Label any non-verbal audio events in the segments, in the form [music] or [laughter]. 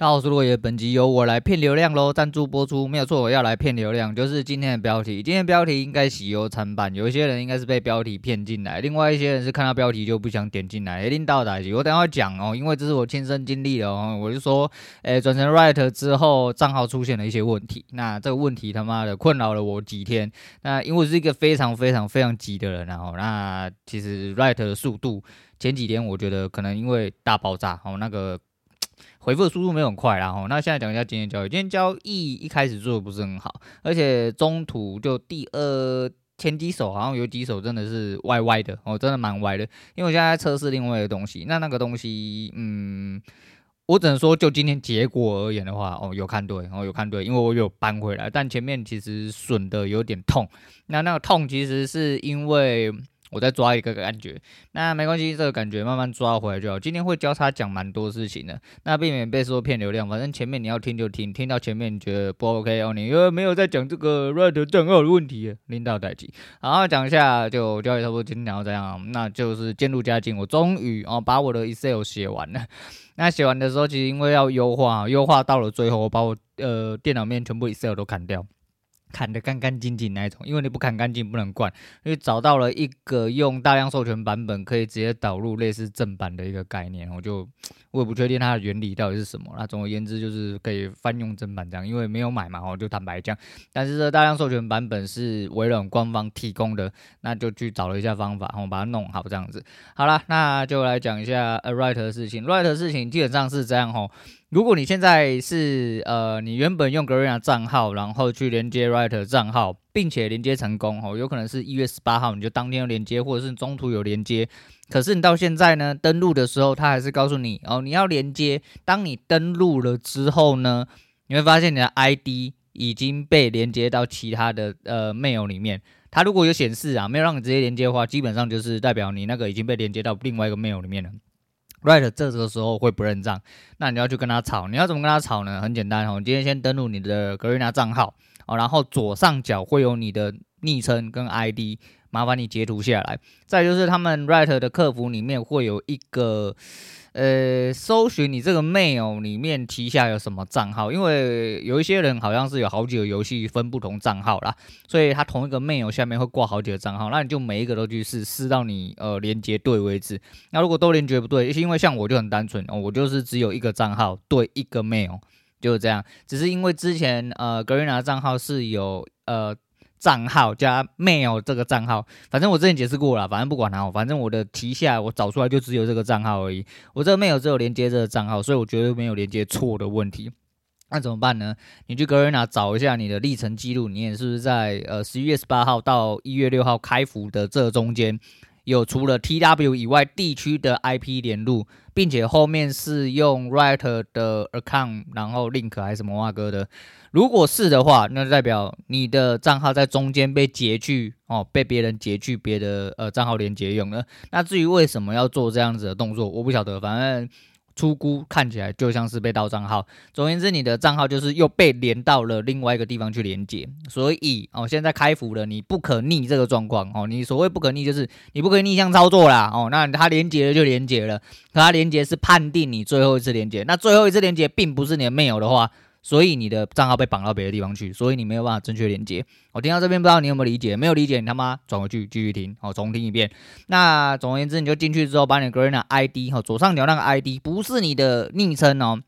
大家好，我是落叶，本集由我来骗流量喽，赞助播出没有错，我要来骗流量，就是今天的标题。今天标题应该喜忧参半，有一些人应该是被标题骗进来，另外一些人是看到标题就不想点进来。一定到哪集？我等下会讲哦，因为这是我亲身经历的哦。我就说，诶，转成 right 之后，账号出现了一些问题，那这个问题他妈的困扰了我几天。那因为是一个非常非常非常急的人，然后那其实 right 的速度前几天我觉得可能因为大爆炸哦，那个。回复的速度没有很快，然后那现在讲一下今天交易。今天交易一开始做的不是很好，而且中途就第二前几手好像有几手真的是歪歪的哦，真的蛮歪的。因为我现在在测试另外一个东西，那那个东西，嗯，我只能说就今天结果而言的话，哦，有看对，哦，有看对，因为我有搬回来，但前面其实损的有点痛。那那个痛其实是因为。我再抓一个感觉，那没关系，这个感觉慢慢抓回来就好。今天会教他讲蛮多事情的，那避免被说骗流量。反正前面你要听就听，听到前面你觉得不 OK 哦，你又没有在讲这个 Write 账号的问题，领导代机。然后讲一下就交易差不多，今天讲到这样，那就是渐入佳境。我终于哦把我的 Excel 写完了。那写完的时候，其实因为要优化，优化到了最后，我把我呃电脑面全部 Excel 都砍掉。砍得干干净净那一种，因为你不砍干净不能灌。因为找到了一个用大量授权版本可以直接导入类似正版的一个概念，我就我也不确定它的原理到底是什么。那总而言之就是可以翻用正版这样，因为没有买嘛，我就坦白讲。但是这大量授权版本是微软官方提供的，那就去找了一下方法，我把它弄好这样子。好了，那就来讲一下 Write 的事情。Write 的事情基本上是这样吼。如果你现在是呃，你原本用 Garena 账号，然后去连接 Write 账号，并且连接成功哦，有可能是一月十八号你就当天有连接，或者是中途有连接，可是你到现在呢，登录的时候，他还是告诉你哦，你要连接。当你登录了之后呢，你会发现你的 ID 已经被连接到其他的呃 mail 里面。它如果有显示啊，没有让你直接连接的话，基本上就是代表你那个已经被连接到另外一个 mail 里面了。，right？这个时候会不认账，那你要去跟他吵。你要怎么跟他吵呢？很简单哦，你今天先登录你的 Garena 账号哦，然后左上角会有你的昵称跟 ID，麻烦你截图下来。再就是他们 Right 的客服里面会有一个。呃，搜寻你这个 mail 里面旗下有什么账号？因为有一些人好像是有好几个游戏分不同账号啦，所以他同一个 mail 下面会挂好几个账号，那你就每一个都去试，试到你呃连接对为止。那如果都连接不对，因为像我就很单纯，我就是只有一个账号对一个 mail，就是这样。只是因为之前呃 Garena 账号是有呃。账号加 mail 这个账号，反正我之前解释过了，反正不管它，反正我的旗下我找出来就只有这个账号而已。我这个 mail 只有连接这个账号，所以我绝对没有连接错的问题。那怎么办呢？你去 Garena 找一下你的历程记录，你也是不是在呃十一月十八号到一月六号开服的这中间有除了 TW 以外地区的 IP 联路，并且后面是用 Write 的 account，然后 link 还是什么哇哥的？如果是的话，那就代表你的账号在中间被截去哦，被别人截去别的呃账号连接用了。那至于为什么要做这样子的动作，我不晓得，反正出估看起来就像是被盗账号。总而言之，你的账号就是又被连到了另外一个地方去连接。所以哦，现在开服了，你不可逆这个状况哦。你所谓不可逆，就是你不可以逆向操作啦哦。那它连接了就连接了，可它连接是判定你最后一次连接，那最后一次连接并不是你的 mail 的话。所以你的账号被绑到别的地方去，所以你没有办法正确连接。我听到这边不知道你有没有理解？没有理解，你他妈转回去继续听，好，重听一遍。那总而言之，你就进去之后，把你的 Garena ID 哈，左上角那个 ID 不是你的昵称哦。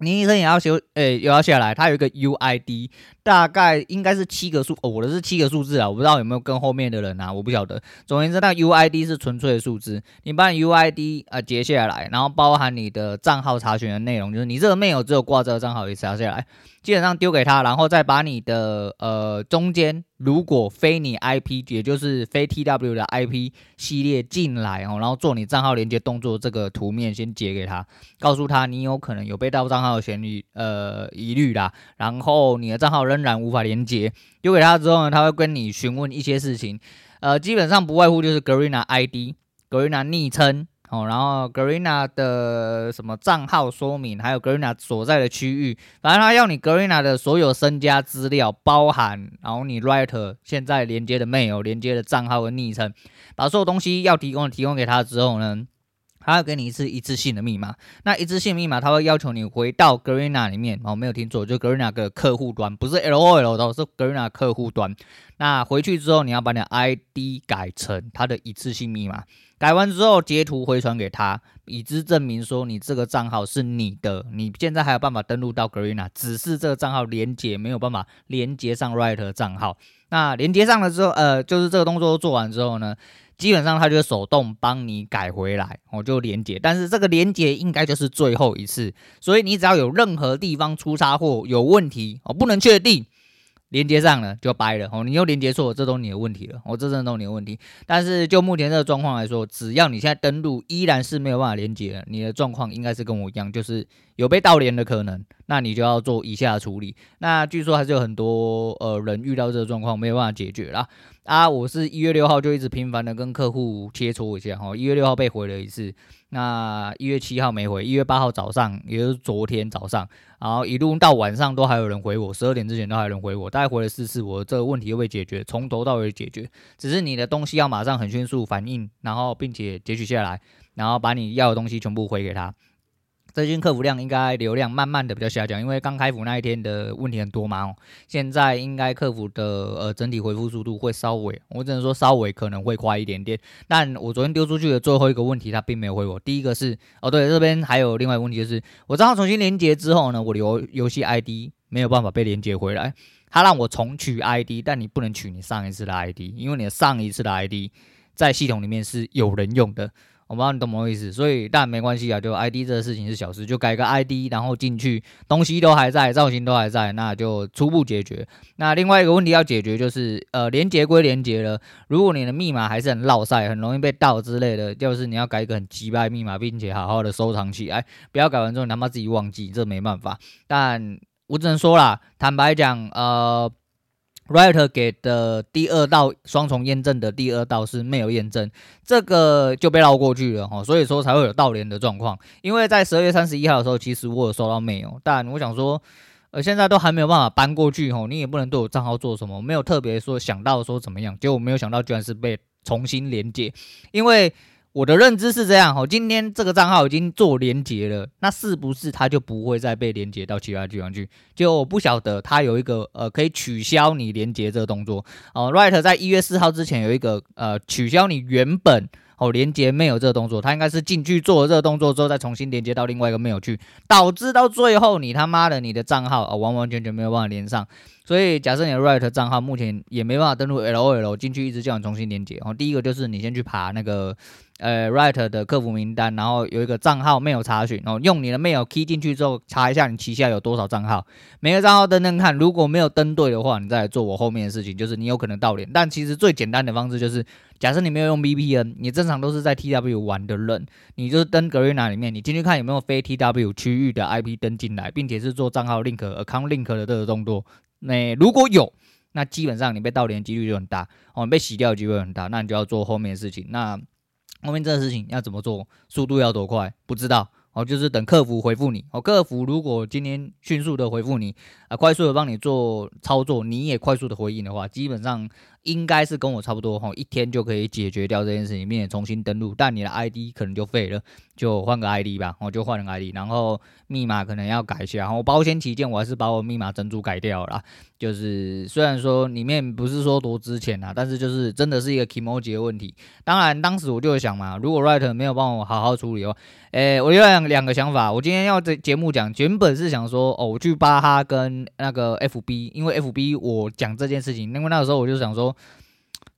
你医生也要修，诶、也，要下来。它有一个 UID，大概应该是七个数，哦，我的是七个数字啊，我不知道有没有跟后面的人啊，我不晓得。总而言之，那 UID 是纯粹的数字。你把你 UID 啊截下来，然后包含你的账号查询的内容，就是你这个 mail 只有挂这个账号，也查下来。基本上丢给他，然后再把你的呃中间如果非你 IP，也就是非 TW 的 IP 系列进来哦，然后做你账号连接动作，这个图面先截给他，告诉他你有可能有被盗账号的嫌疑呃疑虑啦，然后你的账号仍然无法连接，丢给他之后呢，他会跟你询问一些事情，呃，基本上不外乎就是 Garena ID、Garena 昵称。哦，然后 Garena 的什么账号说明，还有 Garena 所在的区域，反正他要你 Garena 的所有身家资料，包含然后你 Writer 现在连接的 mail、连接的账号和昵称，把所有东西要提供提供给他之后呢，他要给你一次一次性的密码，那一次性密码他会要求你回到 Garena 里面哦，没有听错，就 Garena 的客户端，不是 LOL 的，是 Garena 客户端。那回去之后，你要把你的 ID 改成他的一次性密码，改完之后截图回传给他，以资证明说你这个账号是你的，你现在还有办法登录到 Garena，只是这个账号连接没有办法连接上 Right 账号。那连接上了之后，呃，就是这个动作做完之后呢，基本上他就会手动帮你改回来，我就连接。但是这个连接应该就是最后一次，所以你只要有任何地方出差或、有问题，我不能确定。连接上了就掰了哦，你又连接错，这都你的问题了，哦、这真的都你的问题。但是就目前这个状况来说，只要你现在登录依然是没有办法连接，你的状况应该是跟我一样，就是有被盗连的可能，那你就要做以下处理。那据说还是有很多呃人遇到这个状况没有办法解决啦。啊，我是一月六号就一直频繁的跟客户切磋一下哈，一月六号被回了一次，那一月七号没回，一月八号早上，也就是昨天早上，然后一路到晚上都还有人回我，十二点之前都还有人回我，大概回了四次，我这个问题又被解决，从头到尾解决，只是你的东西要马上很迅速反应，然后并且截取下来，然后把你要的东西全部回给他。最近客服量应该流量慢慢的比较下降，因为刚开服那一天的问题很多嘛。哦，现在应该客服的呃整体回复速度会稍微，我只能说稍微可能会快一点点。但我昨天丢出去的最后一个问题，他并没有回我。第一个是哦，对，这边还有另外一个问题就是，我账号重新连接之后呢，我的游游戏 ID 没有办法被连接回来，他让我重取 ID，但你不能取你上一次的 ID，因为你的上一次的 ID 在系统里面是有人用的。我不知道你懂我意思，所以但没关系啊，就 ID 这个事情是小事，就改个 ID，然后进去，东西都还在，造型都还在，那就初步解决。那另外一个问题要解决就是，呃，连接归连接了，如果你的密码还是很落赛，很容易被盗之类的，就是你要改一个很鸡掰密码，并且好好的收藏起来，不要改完之后你他妈自己忘记，这没办法。但我只能说啦，坦白讲，呃。Riot 给的第二道双重验证的第二道是没有验证，这个就被绕过去了哈，所以说才会有盗连的状况。因为在十二月三十一号的时候，其实我有收到 mail，但我想说，呃，现在都还没有办法搬过去哈，你也不能对我账号做什么，没有特别说想到说怎么样，结果没有想到居然是被重新连接，因为。我的认知是这样哈，今天这个账号已经做连接了，那是不是它就不会再被连接到其他地方去？就我不晓得它有一个呃可以取消你连接这个动作哦。Right，在一月四号之前有一个呃取消你原本哦连接 mail 这个动作，它应该是进去做了这个动作之后再重新连接到另外一个 mail 去，导致到最后你他妈的你的账号啊、完完全全没有办法连上。所以假设你的 Right 账号目前也没办法登录 LOL 进去，一直叫你重新连接哦。第一个就是你先去爬那个。呃，Riot 的客服名单，然后有一个账号没有查询，然后用你的 mail key 进去之后，查一下你旗下有多少账号，每个账号登登看，如果没有登对的话，你再来做我后面的事情，就是你有可能盗连。但其实最简单的方式就是，假设你没有用 VPN，你正常都是在 TW 玩的人，你就是登 Garena 里面，你进去看有没有非 TW 区域的 IP 登进来，并且是做账号 link、account link 的这个动作。那如果有，那基本上你被盗连几率就很大，哦，你被洗掉的机会很大，那你就要做后面的事情。那后面这个事情要怎么做？速度要多快？不知道哦，就是等客服回复你哦。客服如果今天迅速的回复你，啊，快速的帮你做操作，你也快速的回应的话，基本上。应该是跟我差不多哈，一天就可以解决掉这件事情，并且重新登录，但你的 ID 可能就废了，就换个 ID 吧，我就换个 ID，然后密码可能要改一下，然后保险起见，我还是把我密码珍珠改掉了，就是虽然说里面不是说多值钱啊，但是就是真的是一个 emoji 的问题。当然当时我就想嘛，如果 Riot 没有帮我好好处理哦，诶，我有两两个想法，我今天要这节目讲，原本是想说哦，我去巴哈跟那个 FB，因为 FB 我讲这件事情，因为那个时候我就想说。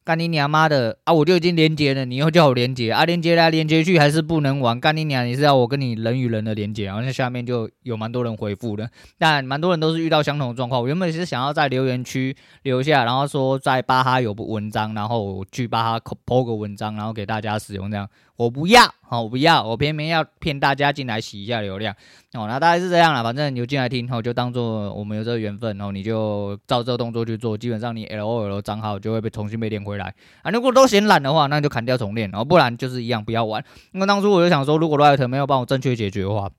干你娘妈的啊！我就已经连接了，你又叫我连接啊？连接来连接去还是不能玩。干你娘！你是要我跟你人与人的连接？然后那下面就有蛮多人回复的，但蛮多人都是遇到相同的状况。我原本是想要在留言区留下，然后说在巴哈有部文章，然后去巴哈 po 个文章，然后给大家使用这样。我不要，好，我不要，我偏偏要骗大家进来洗一下流量，哦，那大概是这样了，反正你就进来听，哦，就当做我们有这个缘分，然后你就照这个动作去做，基本上你 LOL 账号就会被重新被连回来啊。如果都嫌懒的话，那就砍掉重练，哦不然就是一样不要玩。因为当初我就想说，如果 Riot 没有帮我正确解决的话，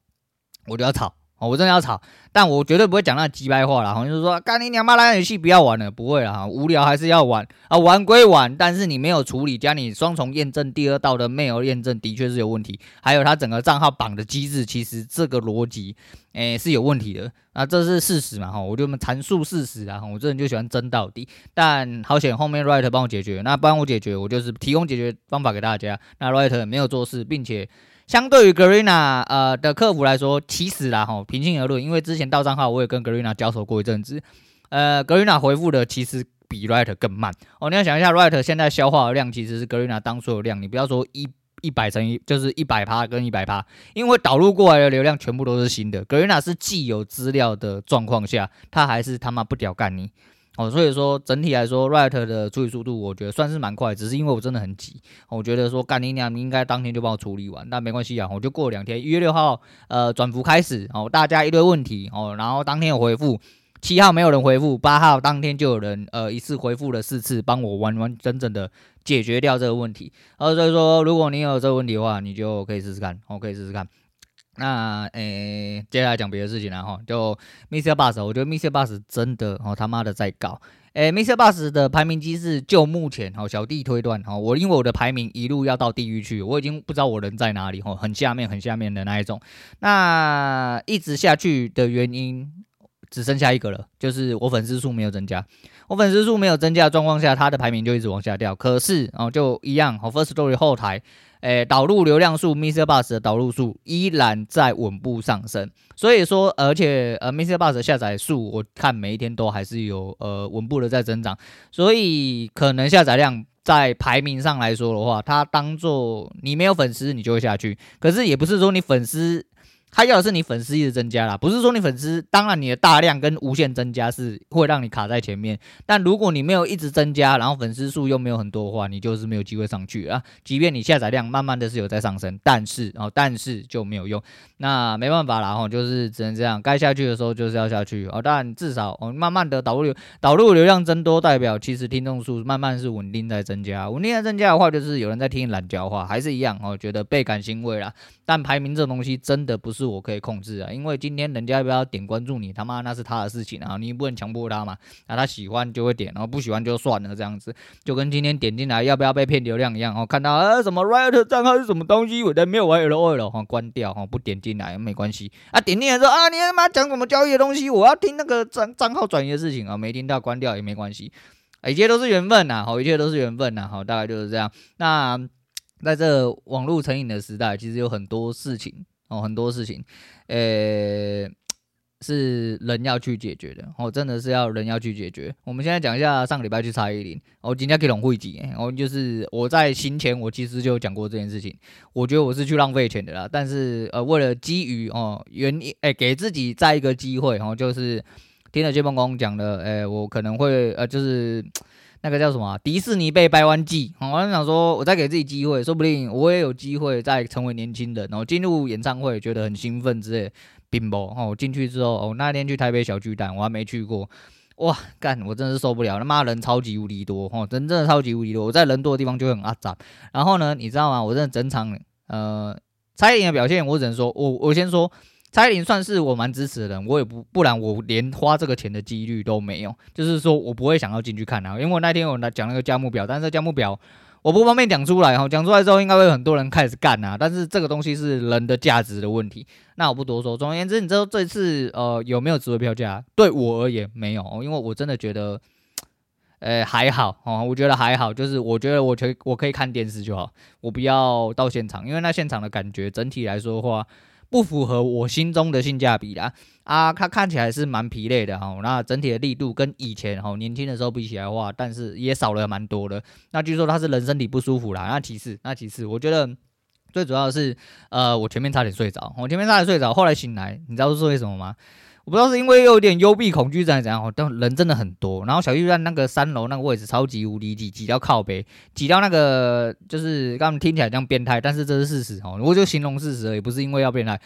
我就要吵。哦，我真的要吵，但我绝对不会讲那鸡掰话啦。好像就是说，干你娘妈烂游戏不要玩了，不会啦，无聊还是要玩。啊，玩归玩，但是你没有处理加你双重验证第二道的 mail 验证的确是有问题，还有他整个账号绑的机制，其实这个逻辑诶是有问题的，啊，这是事实嘛哈，我就们阐述事实啊，我这人就喜欢争到底，但好险后面 Right 帮我解决，那帮我解决，我就是提供解决方法给大家，那 Right 没有做事，并且。相对于 Garena 呃的客服来说，其实啦哈，平心而论，因为之前到账号我也跟 Garena 交手过一阵子，呃，Garena 回复的其实比 Riot 更慢哦。你要想一下，Riot 现在消化的量其实是 Garena 当初的量，你不要说一一百乘一，就是一百趴跟一百趴，因为导入过来的流量全部都是新的。格瑞娜是既有资料的状况下，他还是他妈不屌干你。哦，所以说整体来说，Riot 的处理速度我觉得算是蛮快，只是因为我真的很急，我觉得说干你娘，你应该当天就帮我处理完，但没关系啊，我就过两天，一月六号，呃，转服开始，哦，大家一堆问题，哦，然后当天有回复，七号没有人回复，八号当天就有人，呃，一次回复了四次，帮我完完整整的解决掉这个问题，呃，所以说如果你有这个问题的话，你就可以试试看，我可以试试看。那诶、接下来讲别的事情了哈，就 Mr. Boss，我觉得 Mr. Boss 真的哦他妈的在搞，诶 Mr. Boss 的排名机制就目前哦小弟推断哈，我因为我的排名一路要到地狱去，我已经不知道我人在哪里哈，很下面很下面的那一种，那一直下去的原因只剩下一个了，就是我粉丝数没有增加，我粉丝数没有增加的状况下，它的排名就一直往下掉，可是哦就一样，好，First Story 后台。诶，导入流量数，Mr. Bus 的导入数依然在稳步上升，所以说，而且呃，Mr. Bus 的下载数我看每一天都还是有呃稳步的在增长，所以可能下载量在排名上来说的话，它当做你没有粉丝你就会下去，可是也不是说你粉丝。他要的是你粉丝一直增加啦，不是说你粉丝，当然你的大量跟无限增加是会让你卡在前面，但如果你没有一直增加，然后粉丝数又没有很多的话，你就是没有机会上去啊。即便你下载量慢慢的是有在上升，但是哦，但是就没有用，那没办法啦，哈，就是只能这样，该下去的时候就是要下去哦。但至少哦，慢慢的导入导入流量增多，代表其实听众数慢慢是稳定在增加，稳定在增加的话，就是有人在听懒觉话，还是一样哦，觉得倍感欣慰啦。但排名这东西真的不是我可以控制啊，因为今天人家要不要点关注你，他妈那是他的事情啊，你不能强迫他嘛。那他喜欢就会点，然后不喜欢就算了，这样子就跟今天点进来要不要被骗流量一样哦。看到啊什么 Riot 账号是什么东西，我在没有玩 LOL 了，哈，关掉哈，不点进来也没关系啊。点进来说啊，你他妈讲什么交易的东西，我要听那个账账号转移的事情啊，没听到关掉也没关系，一切都是缘分呐，好，一切都是缘分呐，好，大概就是这样。那。在这网络成瘾的时代，其实有很多事情哦，很多事情，呃、是人要去解决的哦，真的是要人要去解决。我们现在讲一下上个礼拜去蔡依林，哦今天可以拢会集，然后就是我在行前我其实就讲过这件事情，我觉得我是去浪费钱的啦，但是呃，为了基于哦原因，哎、给自己再一个机会，然后就是听了谢孟恭讲的，哎、我可能会呃，就是。那个叫什么、迪士尼被掰弯计，我就想说，我再给自己机会，说不定我也有机会再成为年轻人，然后进入演唱会，觉得很兴奋之类。并不，哦，进去之后，哦，那天去台北小巨蛋，我还没去过，哇，干，我真的是受不了，他妈人超级无敌多，哦，真正的超级无敌多，我在人多的地方就很阿杂。然后呢，你知道吗？我真的整场，呃，蔡依林的表现，我只能说，我我先说。蔡依林算是我蛮支持的人，我也不不然我连花这个钱的几率都没有，就是说我不会想要进去看啊，因为我那天我来讲那个价目表，但是价目表我不方便讲出来哈，讲出来之后应该会有很多人开始干啊，但是这个东西是人的价值的问题，那我不多说。总而言之，你知道这次呃有没有值回票价？对我而言没有，因为我真的觉得，呃还好哦，我觉得还好，就是我觉得我可我可以看电视就好，我不要到现场，因为那现场的感觉整体来说的话。不符合我心中的性价比啦，啊，它看起来是蛮疲累的哈，那整体的力度跟以前哈年轻的时候比起来的话，但是也少了蛮多的。那据说他是人身体不舒服啦，那其次，那其次，我觉得最主要的是，呃，我前面差点睡着，我前面差点睡着，后来醒来，你知道是为什么吗？我不知道是因为有点幽闭恐惧症还是怎样，但人真的很多。然后小巨蛋那个三楼那个位置超级无敌挤，挤到靠北，挤到那个就是刚刚听起来像变态，但是这是事实哦。我就形容事实而已，不是因为要变态。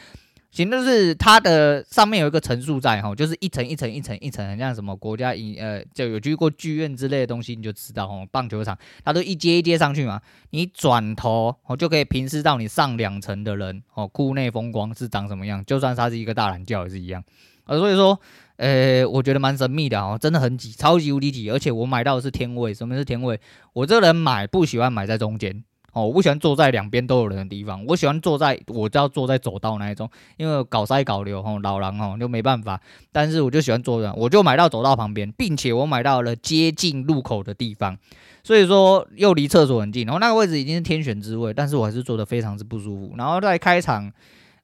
行，就是它的上面有一个层数在哈，就是一层一层一层一层，像什么国家影呃，就有去过剧院之类的东西，你就知道哦，棒球场它都一阶一阶上去嘛，你转头哦就可以平视到你上两层的人哦，库内风光是长什么样，就算它是一个大懒觉也是一样，呃，所以说，呃，我觉得蛮神秘的哦，真的很挤，超级无敌挤，而且我买到的是天位，什么是天位？我这个人买不喜欢买在中间。哦，我不喜欢坐在两边都有人的地方，我喜欢坐在我就要坐在走道那一种，因为搞塞搞流吼，老人吼就没办法。但是我就喜欢坐着，我就买到走道旁边，并且我买到了接近入口的地方，所以说又离厕所很近。然后那个位置已经是天选之位，但是我还是坐得非常之不舒服。然后在开场，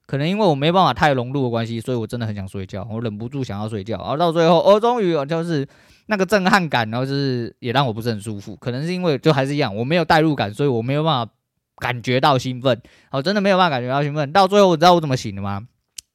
可能因为我没办法太融入的关系，所以我真的很想睡觉，我忍不住想要睡觉。然后到最后，哦，终于哦，就是。那个震撼感，然后就是也让我不是很舒服，可能是因为就还是一样，我没有代入感，所以我没有办法感觉到兴奋，我真的没有办法感觉到兴奋。到最后，你知道我怎么醒的吗？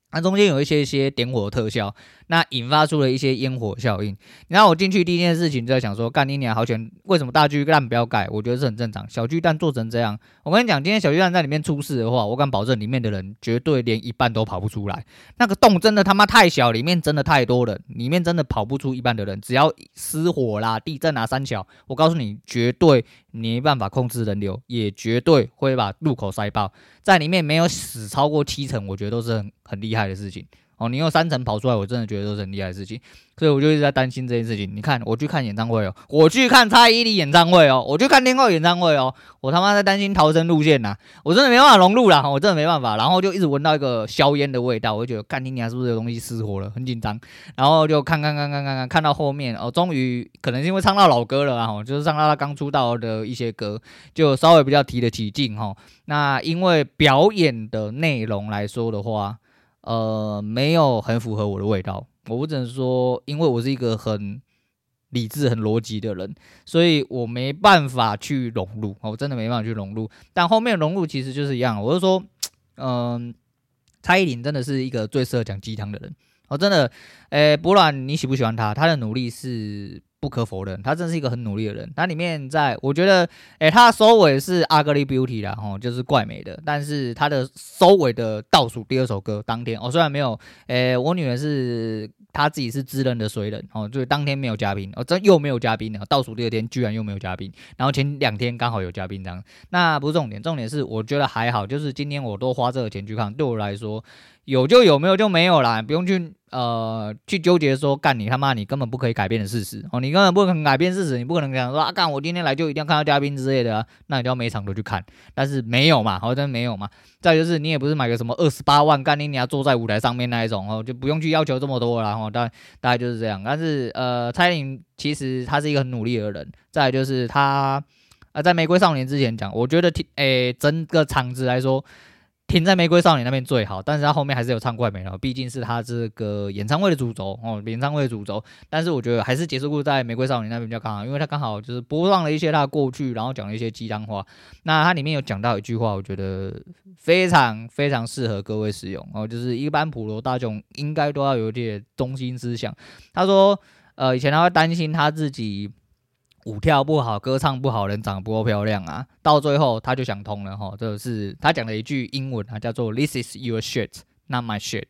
它中间有一些一些点火特效。那引发出了一些烟火效应。然后我进去第一件事情就在想说，干你娘好险！为什么大巨蛋不要盖？我觉得是很正常。小巨蛋做成这样，我跟你讲，今天小巨蛋在里面出事的话，我敢保证里面的人绝对连一半都跑不出来。那个洞真的他妈太小，里面真的太多人，里面真的跑不出一半的人。只要失火啦、地震啊、三小，我告诉你，绝对没办法控制人流，也绝对会把入口塞爆。在里面没有死超过七成，我觉得都是很很厉害的事情。哦，你用三层跑出来，我真的觉得都是很厉害的事情，所以我就一直在担心这件事情。你看，我去看演唱会哦，我去看蔡依林演唱会哦，我去看天后演唱会哦，我他妈在担心逃生路线呐，我真的没办法融入啦，我真的没办法。然后就一直闻到一个硝烟的味道，我就觉得，干你娘是不是有东西失火了，很紧张。然后就看看看看看看，看到后面哦，终于可能是因为唱到老歌了啊，就是唱到他刚出道的一些歌，就稍微比较提得起劲哈。那因为表演的内容来说的话。呃，没有很符合我的味道，我不只能说，因为我是一个很理智、很逻辑的人，所以我没办法去融入，我真的没办法去融入。但后面融入其实就是一样，我就说，嗯、蔡依林真的是一个最适合讲鸡汤的人，我真的，诶，不论你喜不喜欢他，他的努力是。不可否认，他真是一个很努力的人。他里面在，我觉得，诶、他的收尾是 Ugly Beauty 啦，吼，就是怪美的。但是他的收尾的倒数第二首歌，当天，哦，虽然没有，诶、我女儿是她自己是自认的水人，哦，就是当天没有嘉宾，哦，这又没有嘉宾了。倒数第二天居然又没有嘉宾，然后前两天刚好有嘉宾这样。那不是重点，重点是我觉得还好，就是今天我都花这个钱去看，对我来说。有就有，没有就没有啦，不用去呃去纠结说干你他妈你根本不可以改变的事实哦，你根本不可能改变事实，你不可能讲说啊干我今天来就一定要看到嘉宾之类的啊，那你就要每场都去看，但是没有嘛，好像没有嘛。再就是你也不是买个什么二十八万干你你要坐在舞台上面那一种哦，就不用去要求这么多了哈，大大概就是这样。但是呃，蔡依林其实他是一个很努力的人，再就是他呃在玫瑰少年之前讲，我觉得听诶整个场子来说。停在玫瑰少年那边最好，但是他后面还是有唱怪美了，毕竟是他这个演唱会的主轴哦，演唱会的主轴。但是我觉得还是结束在玫瑰少年那边比较刚好，因为他刚好就是播放了一些他的过去，然后讲了一些鸡汤话。那他里面有讲到一句话，我觉得非常非常适合各位使用哦，就是一般普罗大众应该都要有点中心思想。他说，呃，以前他会担心他自己。舞跳不好，歌唱不好，人长得不够漂亮啊！到最后他就想通了哈，这是他讲了一句英文啊，叫做 “This is your shit, not my shit”，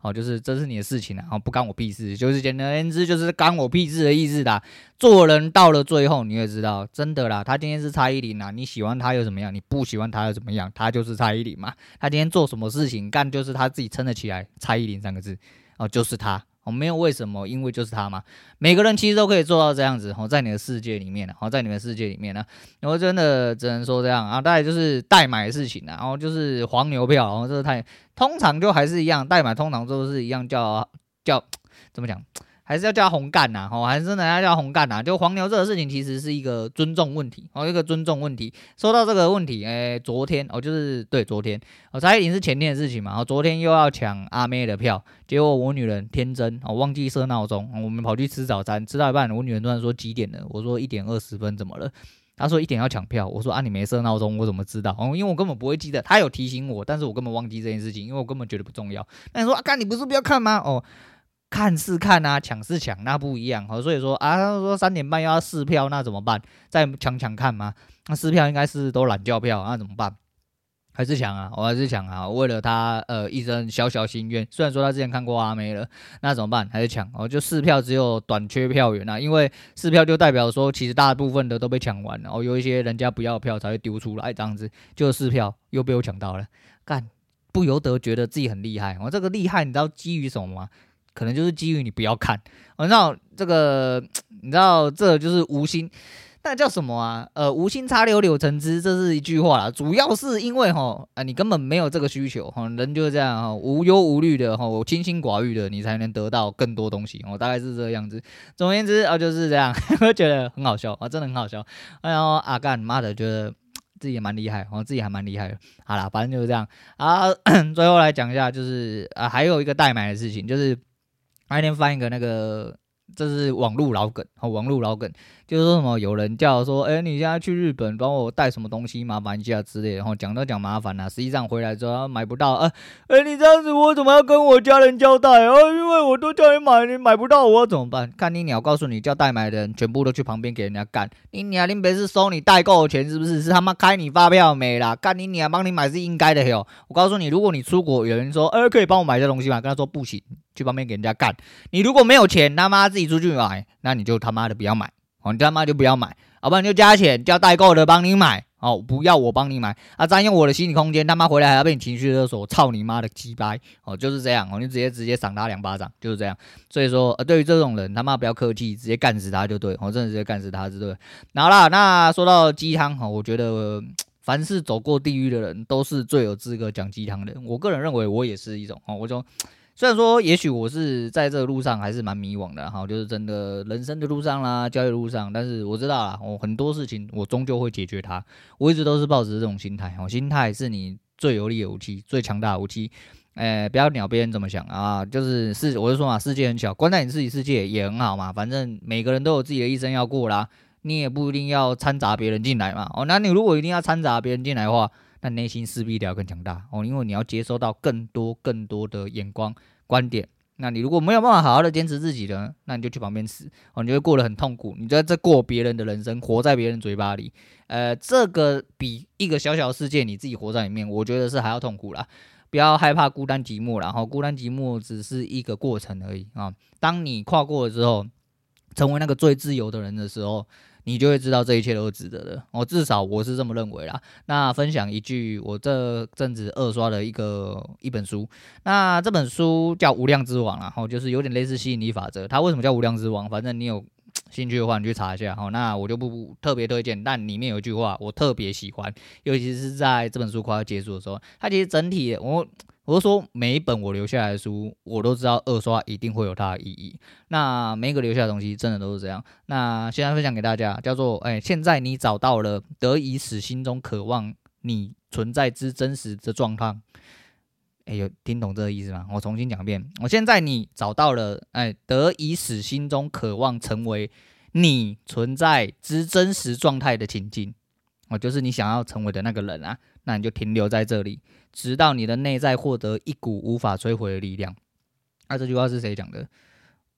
哦，就是这是你的事情啊，不干我屁事，就是简而言之就是干我屁事的意思啦。做人到了最后，你也知道，真的啦，他今天是蔡依林啊，你喜欢他又怎么样？你不喜欢他又怎么样？他就是蔡依林嘛，他今天做什么事情干，就是他自己撑得起来，蔡依林三个字，哦，就是他。我，没有为什么，因为就是他嘛。每个人其实都可以做到这样子，哦，在你的世界里面呢，哦，在你的世界里面呢，然后真的只能说这样啊。大概就是代买的事情啊，然后就是黄牛票，然后这是太通常就还是一样，代买通常都是一样叫叫怎么讲？还是要叫红干呐，哦，还是真的要叫红干呐。就黄牛这个事情，其实是一个尊重问题，哦，一个尊重问题。说到这个问题，哎，昨天哦，就是对昨天，哦，蔡依林是前天的事情嘛，哦，昨天又要抢阿妹的票，结果我女人天真，哦，忘记设闹钟，我们跑去吃早餐，吃到一半，我女人突然说几点了？我说一点二十分，怎么了？她说一点要抢票，我说啊，你没设闹钟，我怎么知道？哦，因为我根本不会记得，她有提醒我，但是我根本忘记这件事情，因为我根本觉得不重要。那你说啊，干你不是不要看吗？哦。看是看啊，抢是抢，那不一样哦。所以说啊，他说三点半要试票，那怎么办？再抢抢看吗？那试票应该是都懒叫票，那怎么办？还是抢啊，我还是抢啊！为了他呃一生小小心愿，虽然说他之前看过阿妹了，那怎么办？还是抢哦？就试票只有短缺票源啊，因为试票就代表说其实大部分的都被抢完了，哦，有一些人家不要票才会丢出来这样子，就试票又被我抢到了，干，不由得觉得自己很厉害。我、哦、这个厉害，你知道基于什么吗？可能就是基于你不要看，我、知道这个，[tsk] 你知道这就是无心。那叫什么啊？呃，无心插柳柳成枝，这是一句话啦。主要是因为哈，啊，你根本没有这个需求哈，人就是这样哈，无忧无虑的哈，我清心寡欲的，你才能得到更多东西。我大概是这个样子。总而言之啊，就是这样，[laughs] 我觉得很好笑啊，真的很好笑。然后阿干你妈的，觉得 [tsk] 自己也蛮厉害，我自己还蛮厉害的。好啦，反正就是这样啊。[clears throat] 最后来讲一下，就是啊，还有一个代买的事情，就是那天翻一个那个。这是网络老梗，好，网络老梗就是说什么有人叫说，哎，你现在去日本帮我带什么东西，麻烦一下之类的，然后讲都讲麻烦了，实际上回来之后买不到，啊，哎，你这样子我怎么要跟我家人交代啊？因为我都叫你买，你买不到，我怎么办？看你鸟，告诉你叫代买的人全部都去旁边给人家干，你鸟林别是收你代购的钱是不是？是他妈开你发票没啦？干你鸟帮你买是应该的哟。我告诉你，如果你出国，有人说，哎，可以帮我买这东西吗？跟他说不行。去旁边给人家干，你如果没有钱，他妈自己出去买，那你就他妈的不要买，哦，你他妈就不要买，要不然就加钱叫代购的帮你买，哦，不要我帮你买，啊，占用我的心理空间，他妈回来还要被你情绪勒索，操你妈的鸡掰，哦，就是这样，哦，你直接直接赏他两巴掌，就是这样，所以说，呃，对于这种人，他妈不要客气，直接干死他就对，我、哦、真的直接干死他就对。好啦，那说到鸡汤，哈，我觉得凡是走过地狱的人，都是最有资格讲鸡汤的。我个人认为，我也是一种，哦，我就。虽然说，也许我是在这个路上还是蛮迷惘的哈，就是真的人生的路上啦，交易路上，但是我知道啦，我很多事情我终究会解决它。我一直都是抱着这种心态，哦，心态是你最有力的武器，最强大的武器。诶，不要鸟别人怎么想啊，就是世，我就说嘛，世界很小，关在你自己世界也很好嘛。反正每个人都有自己的一生要过啦，你也不一定要掺杂别人进来嘛。哦，那你如果一定要掺杂别人进来的话，那内心势必得要更强大哦，因为你要接收到更多更多的眼光观点。那你如果没有办法好好的坚持自己的，那你就去旁边死哦，你就会过得很痛苦。你在这过别人的人生，活在别人嘴巴里，呃，这个比一个小小世界你自己活在里面，我觉得是还要痛苦啦。不要害怕孤单寂寞，然后孤单寂寞只是一个过程而已啊。当你跨过了之后，成为那个最自由的人的时候。你就会知道这一切都是值得的，我至少我是这么认为啦。那分享一句我这阵子二刷的一个一本书，那这本书叫《无量之王》啦，然后就是有点类似吸引力法则。它为什么叫无量之王？反正你有兴趣的话，你去查一下。好，那我就不特别推荐，但里面有一句话我特别喜欢，尤其是在这本书快要结束的时候，它其实整体我。我是说，每一本我留下来的书，我都知道二刷一定会有它的意义。那每一个留下的东西，真的都是这样。那现在分享给大家，叫做：哎，现在你找到了得以使心中渴望你存在之真实的状态。哎，有听懂这个意思吗？我重新讲一遍。我现在你找到了，哎，得以使心中渴望成为你存在之真实状态的情境。哦，就是你想要成为的那个人啊，那你就停留在这里。直到你的内在获得一股无法摧毁的力量。那、啊、这句话是谁讲的？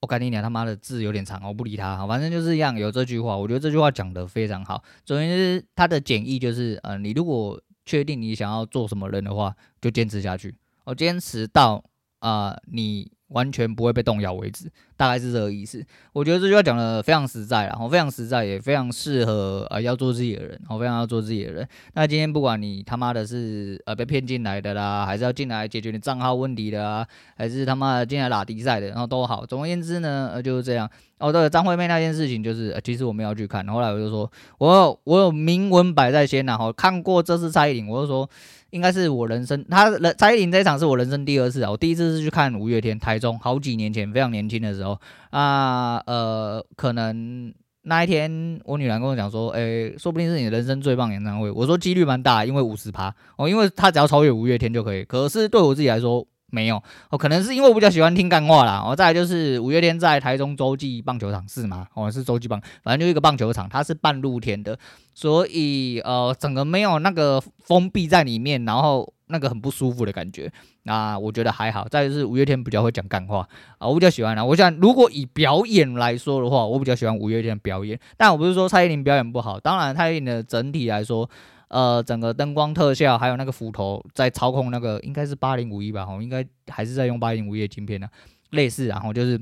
我赶紧讲，他妈的字有点长，我不理他。反正就是一样，有这句话，我觉得这句话讲得非常好。总之，它的简易就是，呃，你如果确定你想要做什么人的话，就坚持下去。我坚持到啊、你。完全不会被动摇为止，大概是这个意思。我觉得这句话讲的非常实在，然后非常实在，也非常适合呃要做自己的人，然后非常要做自己的人。那今天不管你他妈的是呃被骗进来的啦，还是要进来解决你账号问题的啊，还是他妈的进来打比赛的，然后都好。总而言之呢，呃就是这样。哦，对，张惠妹那件事情就是，其实我没有去看。后来我就说，我有我有明文摆在先，然后看过这次蔡依林，我就说。应该是我人生，他蔡依林这一场是我人生第二次啊！我第一次是去看五月天，台中，好几年前，非常年轻的时候啊，呃，可能那一天我女儿跟我讲说，诶、说不定是你人生最棒演唱会。我说几率蛮大，因为五十趴哦，因为他只要超越五月天就可以。可是对我自己来说。没有哦，可能是因为我比较喜欢听干话啦。哦，再来就是五月天在台中洲际棒球场是吗？哦，是洲际棒，反正就一个棒球场，它是半露天的，所以呃，整个没有那个封闭在里面，然后那个很不舒服的感觉。那我觉得还好。再就是五月天比较会讲干话啊，我比较喜欢啦。我想如果以表演来说的话，我比较喜欢五月天表演。但我不是说蔡依林表演不好，当然蔡依林的整体来说。呃，整个灯光特效还有那个斧头在操控那个应该是八零五一吧，吼，应该还是在用八零五一的晶片呢，类似，然后就是。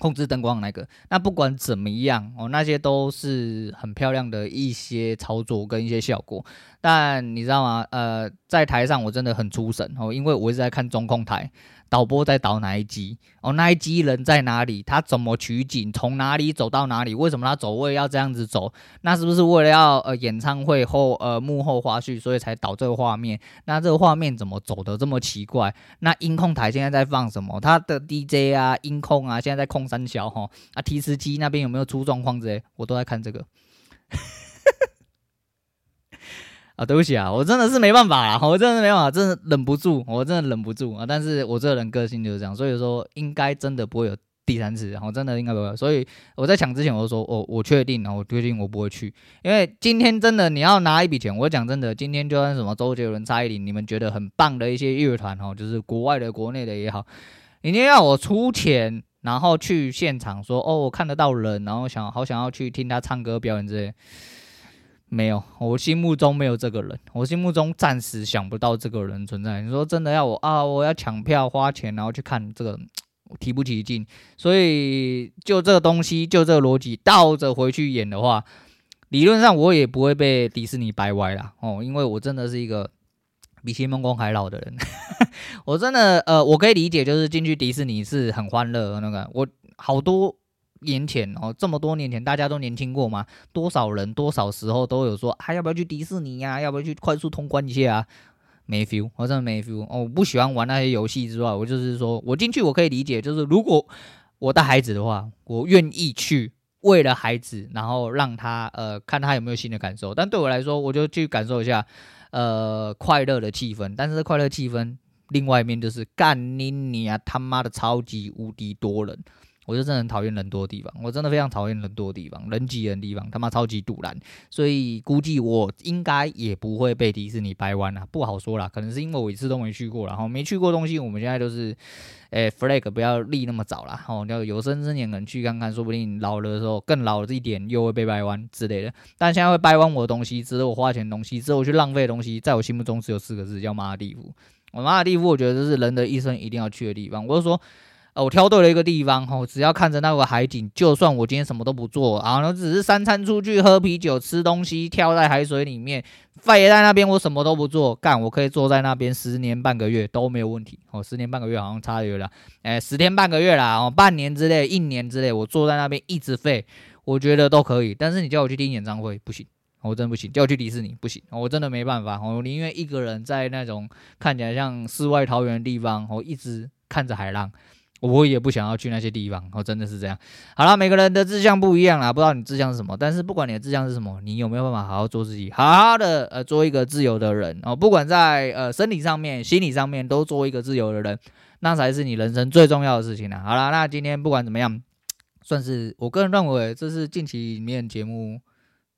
控制灯光的那个，那不管怎么样哦，那些都是很漂亮的一些操作跟一些效果。但你知道吗？呃，在台上我真的很出神哦，因为我一直在看中控台。导播在导哪一集？哦，那一集人在哪里？他怎么取景？从哪里走到哪里？为什么他走位要这样子走？那是不是为了要呃演唱会后呃幕后花絮，所以才导这个画面？那这个画面怎么走的这么奇怪？那音控台现在在放什么？他的 DJ 啊，音控啊，现在在控三小哈啊，提词机那边有没有出状况之类？我都在看这个。啊，对不起啊，我真的是没办法，我真的是没办法，真的忍不住，我真的忍不住啊。但是我这个人个性就是这样，所以说应该真的不会有第三次，然后真的应该不会。所以我在抢之前我就说，我我确定，然后我确定我不会去，因为今天真的你要拿一笔钱，我讲真的，今天就算什么周杰伦、蔡依林，你们觉得很棒的一些乐团哦，就是国外的、国内的也好，你今天要我出钱，然后去现场说，哦，我看得到人，然后想好想要去听他唱歌表演之类。没有，我心目中没有这个人，我心目中暂时想不到这个人存在。你说真的要我啊，我要抢票花钱，然后去看这个，提不起劲。所以就这个东西，就这个逻辑，倒着回去演的话，理论上我也不会被迪士尼掰歪啦。哦，因为我真的是一个比新梦宫还老的人，[laughs] 我真的呃，我可以理解，就是进去迪士尼是很欢乐那个，我好多。年前哦，这么多年前，大家都年轻过吗？多少人多少时候都有说，还、要不要去迪士尼呀、啊？要不要去快速通关一下啊？没 feel，我真的没 feel。哦，我不喜欢玩那些游戏之外，我就是说我进去我可以理解，就是如果我带孩子的话，我愿意去为了孩子，然后让他呃看他有没有新的感受。但对我来说，我就去感受一下呃快乐的气氛。但是快乐气氛另外一面就是干你你啊他妈的超级无敌多人。我就真的很讨厌人多的地方，我真的非常讨厌人多的地方，人挤人的地方，他妈超级堵烂，所以估计我应该也不会被迪士尼掰弯了，不好说啦，可能是因为我一次都没去过，然后没去过东西，我们现在都是，诶、flag 不要立那么早啦，哦，要有生之年能去看看，说不定老了的时候更老了一点又会被掰弯之类的，但现在会掰弯我的东西，值得我花钱的东西，值得我去浪费的东西，在我心目中只有四个字，叫马尔地夫。我马尔地夫，我觉得这是人的一生一定要去的地方，我就说。呃，我挑对了一个地方，哦，只要看着那个海景，就算我今天什么都不做，然后只是三餐出去喝啤酒、吃东西、跳在海水里面，废在那边，我什么都不做，干，我可以坐在那边十年半个月都没有问题。哦，十年半个月好像差远了，哎，十天半个月啦，哦，半年之内、一年之内，我坐在那边一直废，我觉得都可以。但是你叫我去听演唱会，不行，我真不行；叫我去迪士尼，不行，我真的没办法。我宁愿一个人在那种看起来像世外桃源的地方，我一直看着海浪。我也不想要去那些地方，哦，真的是这样。好了，每个人的志向不一样啦，不知道你志向是什么，但是不管你的志向是什么，你有没有办法好好做自己，好好的呃做一个自由的人哦，不管在呃身体上面、心理上面都做一个自由的人，那才是你人生最重要的事情啦。好了，那今天不管怎么样，算是我个人认为这是近期里面节目。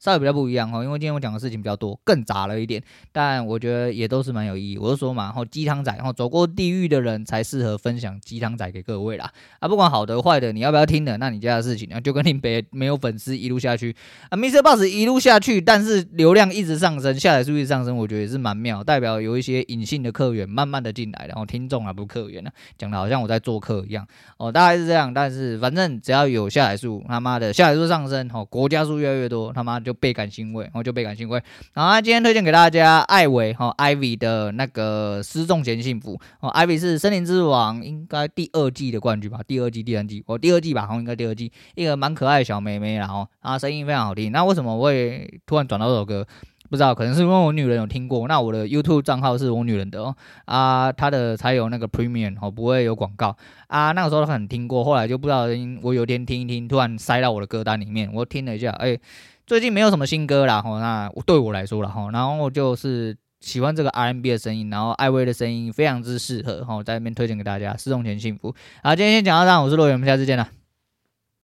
稍微比较不一样哈，因为今天我讲的事情比较多，更杂了一点，但我觉得也都是蛮有意义。我就说嘛，然后鸡汤仔，然后走过地狱的人才适合分享鸡汤仔给各位啦。啊，不管好的坏的，你要不要听的，那你家的事情啊，就跟你别没有粉丝一路下去啊，Mr. Boss 一路下去，但是流量一直上升，下载数据上升，我觉得也是蛮妙，代表有一些隐性的客源慢慢的进来，然后听众啊不是客源啊，讲的好像我在做客一样哦，大概是这样。但是反正只要有下载数，他妈的下载数上升，哦，国家数越来越多，他妈就。倍感欣慰，然后就倍感欣慰。然后今天推荐给大家艾薇哈，Ivy 的那个失重前幸福哦，Ivy 是森林之王应该第二季的冠军吧？第二季、第三季哦，第二季吧，好像应该第二季。一个蛮可爱的小妹妹，然后啊，声音非常好听。那为什么我会突然转到这首歌？不知道，可能是因为我女人有听过。那我的 YouTube 账号是我女人的哦，啊，她的才有那个 Premium 哦，不会有广告啊。那个时候她很听过，后来就不知道，我有天听一听，突然塞到我的歌单里面，我听了一下，哎。最近没有什么新歌啦，吼，那对我来说啦，吼，然后就是喜欢这个 R&B 的声音，然后艾薇的声音非常之适合，吼，在那边推荐给大家，失重前幸福。好，今天先讲到这，我是洛源，我们下次见了。